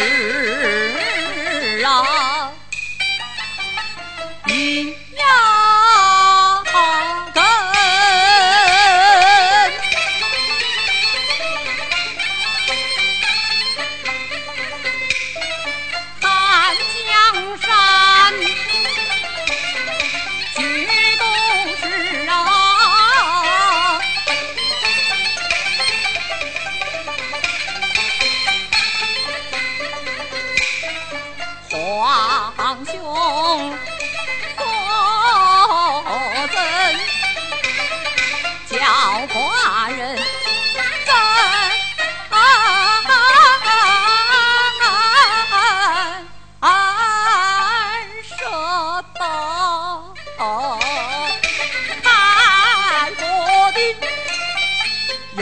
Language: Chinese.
சுற்று 皇兄何怎叫寡人怎舍得韩国的元